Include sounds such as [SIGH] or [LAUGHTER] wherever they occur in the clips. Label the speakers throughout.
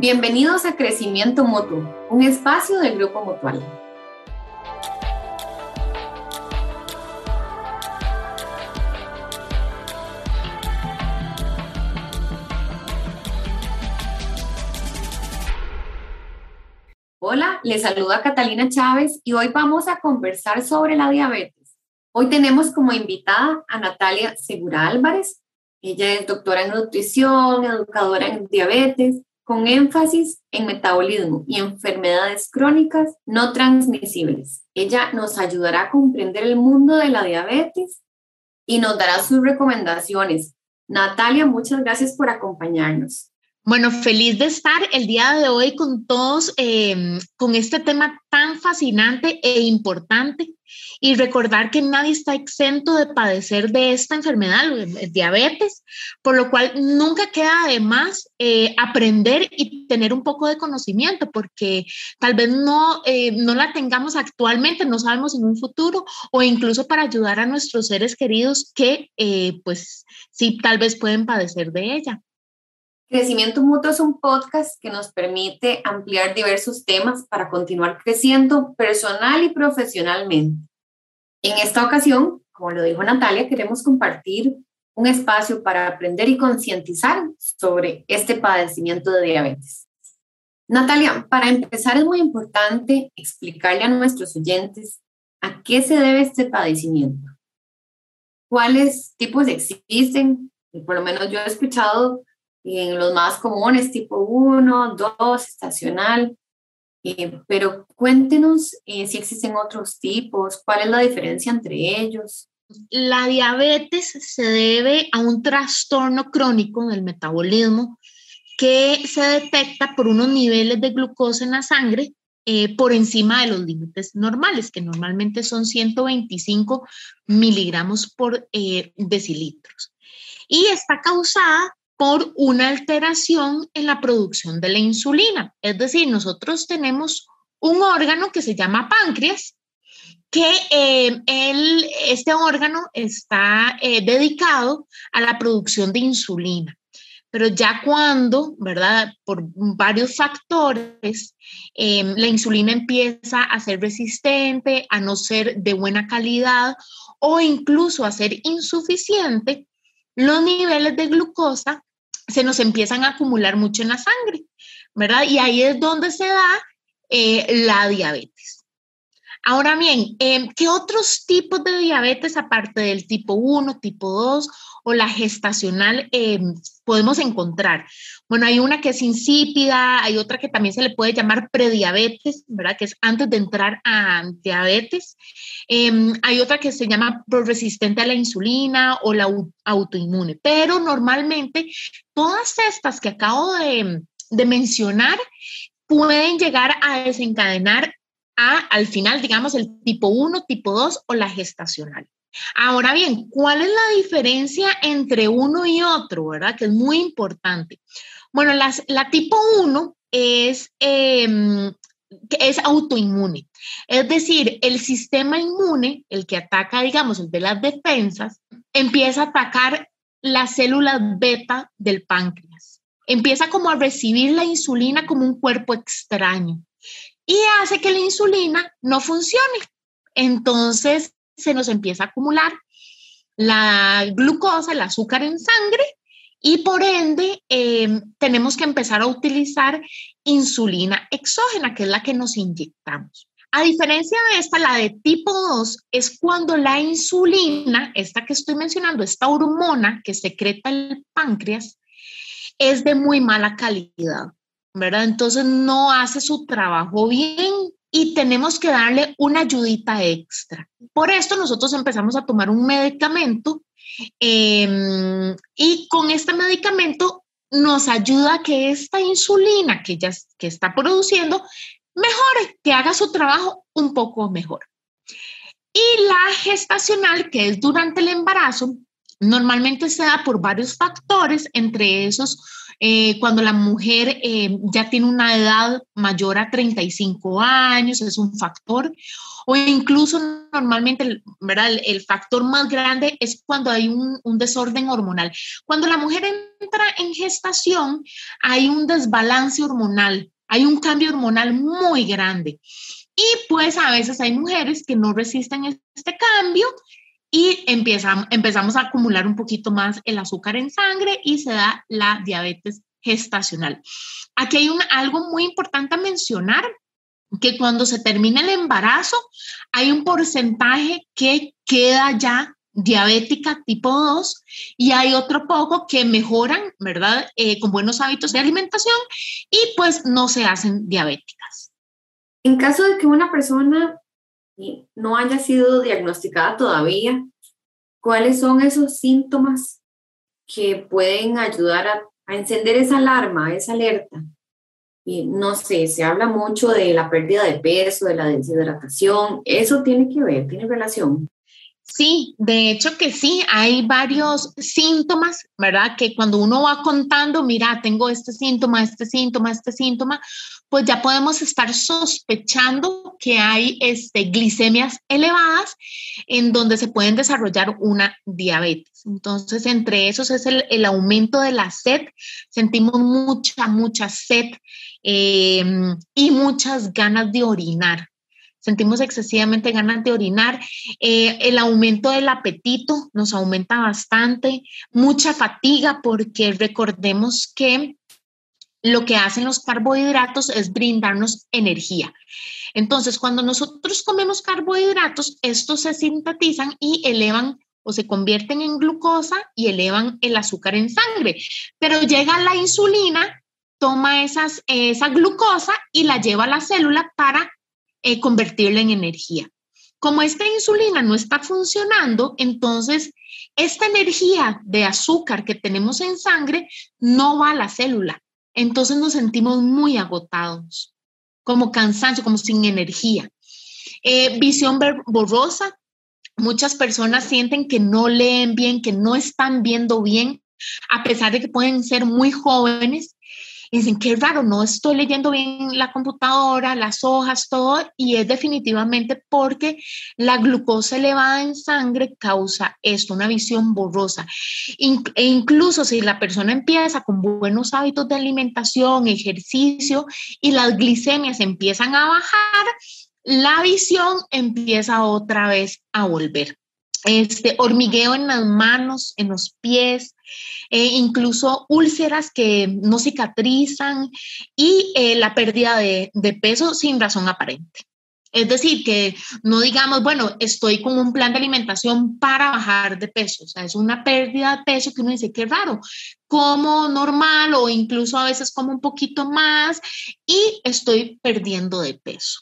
Speaker 1: Bienvenidos a Crecimiento Mutuo, un espacio del Grupo Mutual. Hola, les saluda Catalina Chávez y hoy vamos a conversar sobre la diabetes. Hoy tenemos como invitada a Natalia Segura Álvarez. Ella es doctora en nutrición, educadora en diabetes, con énfasis en metabolismo y enfermedades crónicas no transmisibles. Ella nos ayudará a comprender el mundo de la diabetes y nos dará sus recomendaciones. Natalia, muchas gracias por acompañarnos.
Speaker 2: Bueno, feliz de estar el día de hoy con todos em, con este tema tan fascinante e importante y recordar que nadie está exento de padecer de esta enfermedad, diabetes, por lo cual nunca queda de más eh, aprender y tener un poco de conocimiento, porque tal vez no, eh, no la tengamos actualmente, no sabemos en un futuro, o incluso para ayudar a nuestros seres queridos que eh, pues sí, tal vez pueden padecer de ella.
Speaker 1: Crecimiento Mutuo es un podcast que nos permite ampliar diversos temas para continuar creciendo personal y profesionalmente. En esta ocasión, como lo dijo Natalia, queremos compartir un espacio para aprender y concientizar sobre este padecimiento de diabetes. Natalia, para empezar es muy importante explicarle a nuestros oyentes a qué se debe este padecimiento. ¿Cuáles tipos existen? Y por lo menos yo he escuchado en los más comunes, tipo 1, 2, estacional. Eh, pero cuéntenos eh, si existen otros tipos, cuál es la diferencia entre ellos.
Speaker 2: La diabetes se debe a un trastorno crónico del metabolismo que se detecta por unos niveles de glucosa en la sangre eh, por encima de los límites normales, que normalmente son 125 miligramos por decilitros. Y está causada por una alteración en la producción de la insulina. Es decir, nosotros tenemos un órgano que se llama páncreas, que eh, este órgano está eh, dedicado a la producción de insulina. Pero ya cuando, ¿verdad? Por varios factores, em, la insulina empieza a ser resistente, a no ser de buena calidad o incluso a ser insuficiente, los niveles de glucosa se nos empiezan a acumular mucho en la sangre, ¿verdad? Y ahí es donde se da eh, la diabetes. Ahora bien, em, ¿qué otros tipos de diabetes, aparte del tipo 1, tipo 2 o la gestacional, em, podemos encontrar? Bueno, hay una que es insípida, hay otra que también se le puede llamar prediabetes, ¿verdad? Que es antes de entrar a diabetes. Em, hay otra que se llama resistente a la insulina o la autoinmune, pero normalmente todas estas que acabo de, mencionar pueden llegar a desencadenar a, al final, digamos, el tipo 1, tipo 2 o la gestacional. Ahora bien, ¿cuál es la diferencia entre uno y otro, verdad? Que es muy importante. Bueno, las, la tipo 1 es, em, es autoinmune. Es decir, el sistema inmune, el que ataca, digamos, el de las defensas, empieza a atacar las células beta del páncreas. Empieza como a recibir la insulina como un cuerpo extraño y hace que la insulina no funcione. Entonces se nos empieza a acumular la glucosa, el azúcar en sangre y por ende em, tenemos que empezar a utilizar insulina exógena, que es la que nos inyectamos. A diferencia de esta, la de tipo 2 es cuando la insulina, esta que estoy mencionando, esta hormona que secreta el páncreas, es de muy mala calidad, ¿verdad? Entonces no hace su trabajo bien y tenemos que darle una ayudita extra. Por esto nosotros empezamos a tomar un medicamento em, y con este medicamento nos ayuda a que esta insulina que ya que está produciendo mejore, que haga su trabajo un poco mejor. Y la gestacional, que es durante el embarazo, normalmente se da por varios factores, entre esos eh, cuando la mujer eh, ya tiene una edad mayor a 35 años, es un factor, o incluso normalmente, ¿verdad? El, factor más grande es cuando hay un, un, desorden hormonal. Cuando la mujer entra en gestación, hay un desbalance hormonal, hay un cambio hormonal muy grande. Y pues a veces hay mujeres que no resisten este cambio y empezamos, empezamos a acumular un poquito más el azúcar en sangre y se da la diabetes gestacional. Aquí hay un, algo muy importante a mencionar, que cuando se termina el embarazo hay un porcentaje que queda ya diabética tipo 2 y hay otro poco que mejoran, ¿verdad? Eh, con buenos hábitos de alimentación y pues no se hacen diabéticas.
Speaker 1: En caso de que una persona no haya sido diagnosticada todavía, ¿cuáles son esos síntomas que pueden ayudar a, encender esa alarma, esa alerta? Y no sé, se habla mucho de la pérdida de peso, de la deshidratación, ¿eso tiene que ver, tiene relación?
Speaker 2: Sí, de hecho que sí, hay varios síntomas, ¿verdad? Que cuando uno va contando, mira, tengo este síntoma, este síntoma, este síntoma, pues ya podemos estar sospechando que hay este, glicemias elevadas en donde se pueden desarrollar una diabetes. Entonces, entre esos es el, aumento de la sed. Sentimos mucha, mucha sed em, y muchas ganas de orinar. Sentimos excesivamente ganas de orinar. Eh, el aumento del apetito nos aumenta bastante. Mucha fatiga porque recordemos que lo que hacen los carbohidratos es brindarnos energía. Entonces, cuando nosotros comemos carbohidratos, estos se sintetizan y elevan o se convierten en glucosa y elevan el azúcar en sangre. Pero llega la insulina, toma esas, esa glucosa y la lleva a la célula para eh, convertirla en energía. Como esta insulina no está funcionando, entonces esta energía de azúcar que tenemos en sangre no va a la célula, entonces nos sentimos muy agotados, como cansancio, como sin energía. Eh, visión borrosa, muchas personas sienten que no leen bien, que no están viendo bien, a pesar de que pueden ser muy jóvenes y dicen, qué raro, no estoy leyendo bien la computadora, las hojas, todo, y es definitivamente porque la glucosa elevada en sangre causa esto, una visión borrosa. e incluso si la persona empieza con buenos hábitos de alimentación, ejercicio, y las glicemias empiezan a bajar, la visión empieza otra vez a volver este hormigueo en las manos, en los pies, eh, incluso úlceras que no cicatrizan y eh, la pérdida de, peso sin razón aparente. Es decir, que no digamos, bueno, estoy con un plan de alimentación para bajar de peso. O sea, es una pérdida de peso que uno dice, qué raro, como normal o incluso a veces como un poquito más y estoy perdiendo de peso.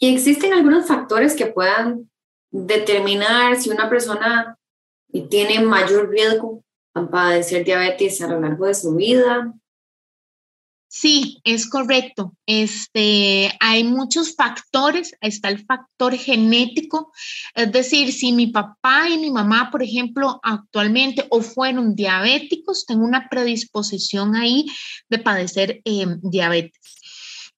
Speaker 1: ¿Y existen algunos factores que puedan determinar si una persona tiene mayor riesgo a padecer diabetes a lo largo de su vida.
Speaker 2: Sí, es correcto. Este, hay muchos factores. Está el factor genético, es decir, si mi papá y mi mamá, por ejemplo, actualmente o fueron diabéticos, tengo una predisposición ahí de padecer em, diabetes.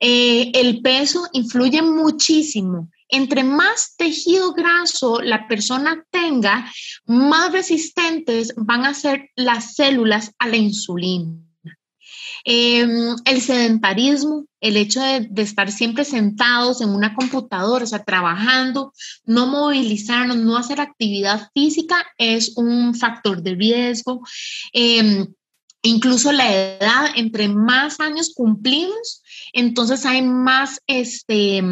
Speaker 2: Eh, el peso influye muchísimo entre más tejido graso la persona tenga, más resistentes van a ser las células a la insulina. Em, el sedentarismo, el hecho de, estar siempre sentados en una computadora, o sea, trabajando, no movilizarnos, no hacer actividad física es un factor de riesgo. Em, incluso la edad, entre más años cumplimos, entonces hay más este,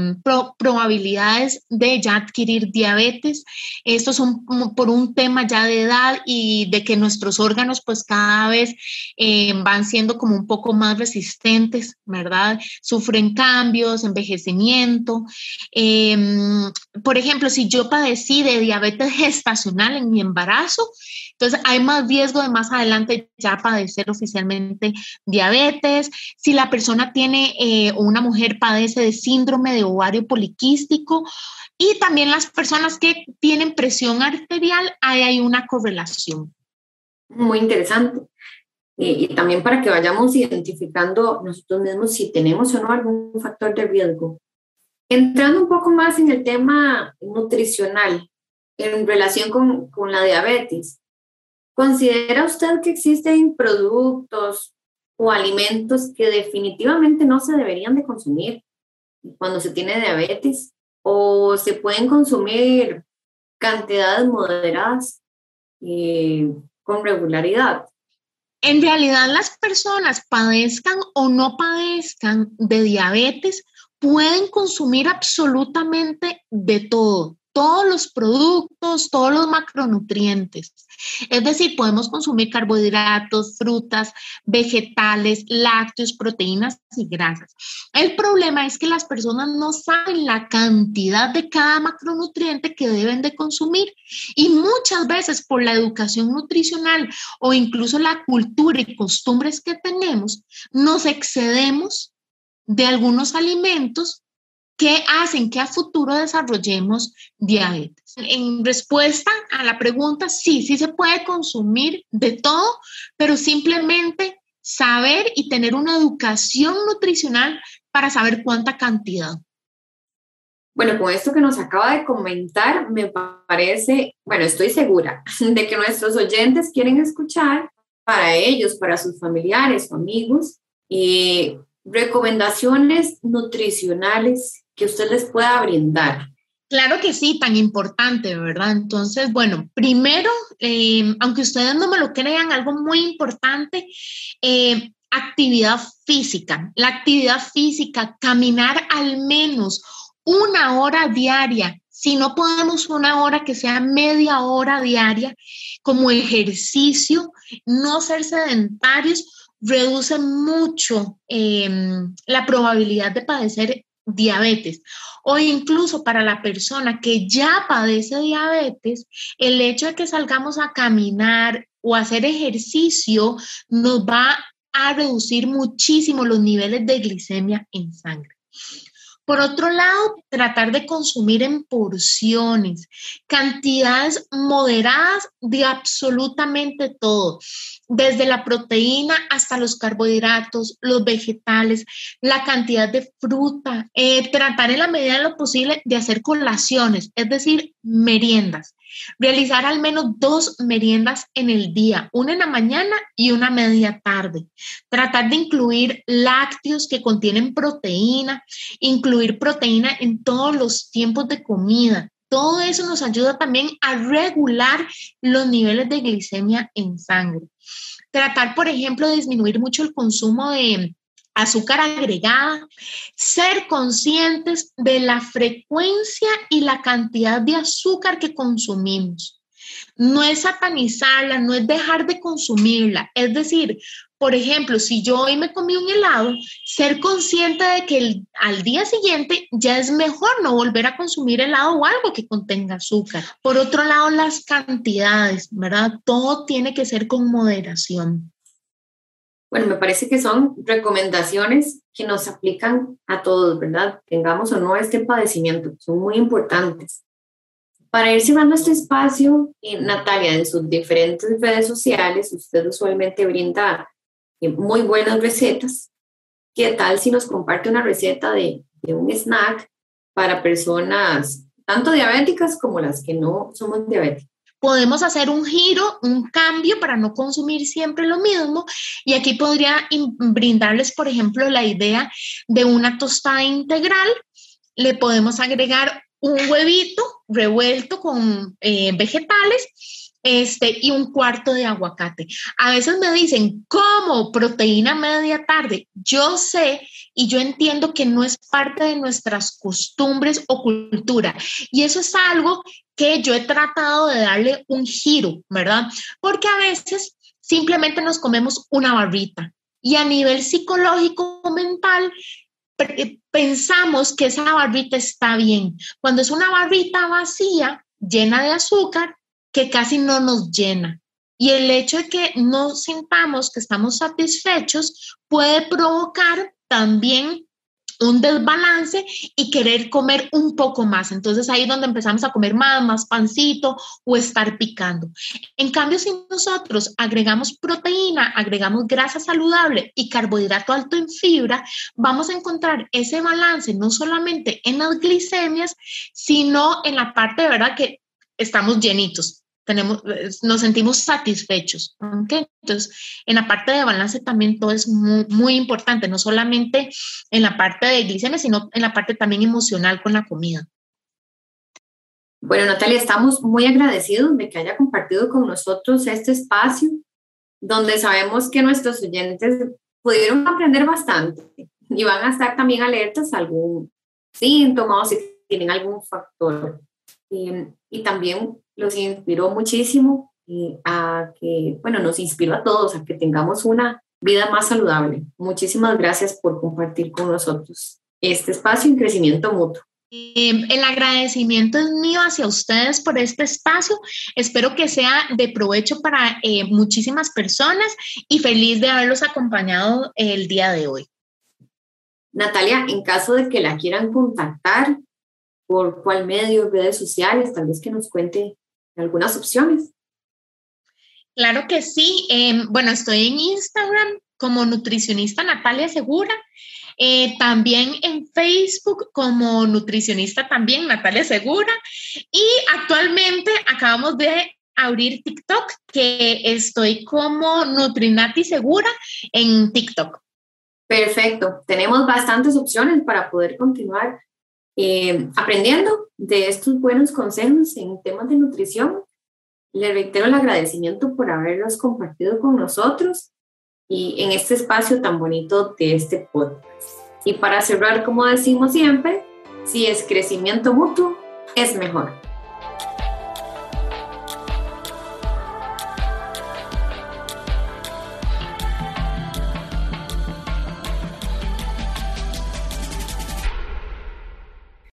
Speaker 2: probabilidades de ya adquirir diabetes. Esto son por un tema ya de edad y de que nuestros órganos pues cada vez eh, van siendo como un poco más resistentes, ¿verdad? Sufren cambios, envejecimiento. Em, por ejemplo, si yo padecí de diabetes [LAUGHS] gestacional en mi embarazo, entonces, hay más riesgo de más adelante ya padecer oficialmente diabetes. Si la persona tiene eh, o una mujer padece de síndrome de ovario poliquístico y también las personas que tienen presión arterial, ahí hay una correlación.
Speaker 1: Muy interesante. y, también para que vayamos identificando nosotros mismos si tenemos o no algún factor de riesgo. Entrando un poco más en el tema nutricional en relación con, con la diabetes, ¿considera usted que existen productos o alimentos que definitivamente no se deberían de consumir cuando se tiene diabetes? ¿O se pueden consumir cantidades moderadas eh, con regularidad?
Speaker 2: En realidad las personas padezcan o no padezcan de diabetes pueden consumir absolutamente de todo todos los productos, todos los macronutrientes. Es decir, podemos consumir carbohidratos, frutas, vegetales, lácteos, proteínas y grasas. El problema es que las personas no saben la cantidad de cada macronutriente que deben de consumir y muchas veces por la educación nutricional o incluso la cultura y costumbres que tenemos, nos excedemos de algunos alimentos que hacen que a futuro desarrollemos diabetes. En respuesta a la pregunta, sí, sí se puede consumir de todo, pero simplemente saber y tener una educación nutricional para saber cuánta cantidad.
Speaker 1: Bueno, con esto que nos acaba de comentar, me parece, bueno, estoy segura de que nuestros oyentes quieren escuchar para ellos, para sus familiares o amigos, y recomendaciones nutricionales que usted les pueda brindar.
Speaker 2: Claro que sí, tan importante, ¿verdad? Entonces, bueno, primero, eh, aunque ustedes no me lo crean, algo muy importante, eh, actividad física. La actividad física, caminar al menos una hora diaria. Si no podemos una hora, que sea media hora diaria como ejercicio, no ser sedentarios, reduce mucho eh, la probabilidad de padecer diabetes o incluso para la persona que ya padece diabetes, el hecho de que salgamos a caminar o hacer ejercicio nos va a reducir muchísimo los niveles de glicemia en sangre. Por otro lado, tratar de consumir en porciones, cantidades moderadas de absolutamente todo, desde la proteína hasta los carbohidratos, los vegetales, la cantidad de fruta, eh, tratar en la medida de lo posible de hacer colaciones, es decir, meriendas. Realizar al menos dos meriendas en el día, una en la mañana y una media tarde. Tratar de incluir lácteos que contienen proteína, incluir proteína en todos los tiempos de comida. Todo eso nos ayuda también a regular los niveles de glicemia en sangre. Tratar, por ejemplo, de disminuir mucho el consumo de azúcar agregada, ser conscientes de la frecuencia y la cantidad de azúcar que consumimos. No es satanizarla, no es dejar de consumirla. Es decir, por ejemplo, si yo hoy me comí un helado, ser consciente de que al día siguiente ya es mejor no volver a consumir helado o algo que contenga azúcar. Por otro lado, las cantidades, ¿verdad? Todo tiene que ser con moderación.
Speaker 1: Bueno, me parece que son recomendaciones que nos aplican a todos, ¿verdad? Tengamos o no este padecimiento, son muy importantes. Para ir cerrando este espacio, eh, Natalia, en sus diferentes redes sociales, usted usualmente brinda muy buenas recetas. ¿Qué tal si nos comparte una receta de, un snack para personas tanto diabéticas como las que no somos diabéticas?
Speaker 2: podemos hacer un giro, un cambio para no consumir siempre lo mismo. Y aquí podría brindarles, por ejemplo, la idea de una tostada integral. Le podemos agregar un huevito revuelto con eh, vegetales este, y un cuarto de aguacate. A veces me dicen, ¿cómo? Proteína media tarde. Yo sé y yo entiendo que no es parte de nuestras costumbres o cultura. Y eso es algo que yo he tratado de darle un giro, ¿verdad? Porque a veces simplemente nos comemos una barrita y a nivel psicológico o mental eh, pensamos que esa barrita está bien. Cuando es una barrita vacía, llena de azúcar, que casi no nos llena. Y el hecho de que no sintamos que estamos satisfechos puede provocar también un desbalance y querer comer un poco más. Entonces ahí es donde empezamos a comer más, más pancito o estar picando. En cambio, si nosotros agregamos proteína, agregamos grasa saludable y carbohidrato alto en fibra, vamos a encontrar ese balance no solamente en las glicemias, sino en la parte de verdad que estamos llenitos tenemos, nos sentimos satisfechos. Entonces, en la parte de balance también todo es muy, muy, importante, no solamente en la parte de glicemia, sino en la parte también emocional con la comida.
Speaker 1: Bueno, Natalia, estamos muy agradecidos de que haya compartido con nosotros este espacio, donde sabemos que nuestros oyentes pudieron aprender bastante y van a estar también alertas a algún síntoma o si tienen algún factor. Y, y también los inspiró muchísimo a que, bueno, nos inspiró a todos a que tengamos una vida más saludable. Muchísimas gracias por compartir con nosotros este espacio en crecimiento mutuo.
Speaker 2: Em, el agradecimiento es mío hacia ustedes por este espacio. Espero que sea de provecho para eh, muchísimas personas y feliz de haberlos acompañado el día de hoy.
Speaker 1: Natalia, en caso de que la quieran contactar, ¿por cuál medio, redes sociales? Tal vez que nos cuente algunas opciones.
Speaker 2: Claro que sí. Em, bueno, estoy en Instagram como nutricionista Natalia Segura. Eh, también en Facebook como nutricionista también Natalia Segura. Y actualmente acabamos de abrir TikTok, que estoy como Nutrinati Segura en TikTok.
Speaker 1: Perfecto. Tenemos bastantes opciones para poder continuar eh, aprendiendo de estos buenos consejos en temas de nutrición. Le reitero el agradecimiento por haberlos compartido con nosotros y en este espacio tan bonito de este podcast. Y para cerrar, como decimos siempre, si es crecimiento mutuo, es mejor.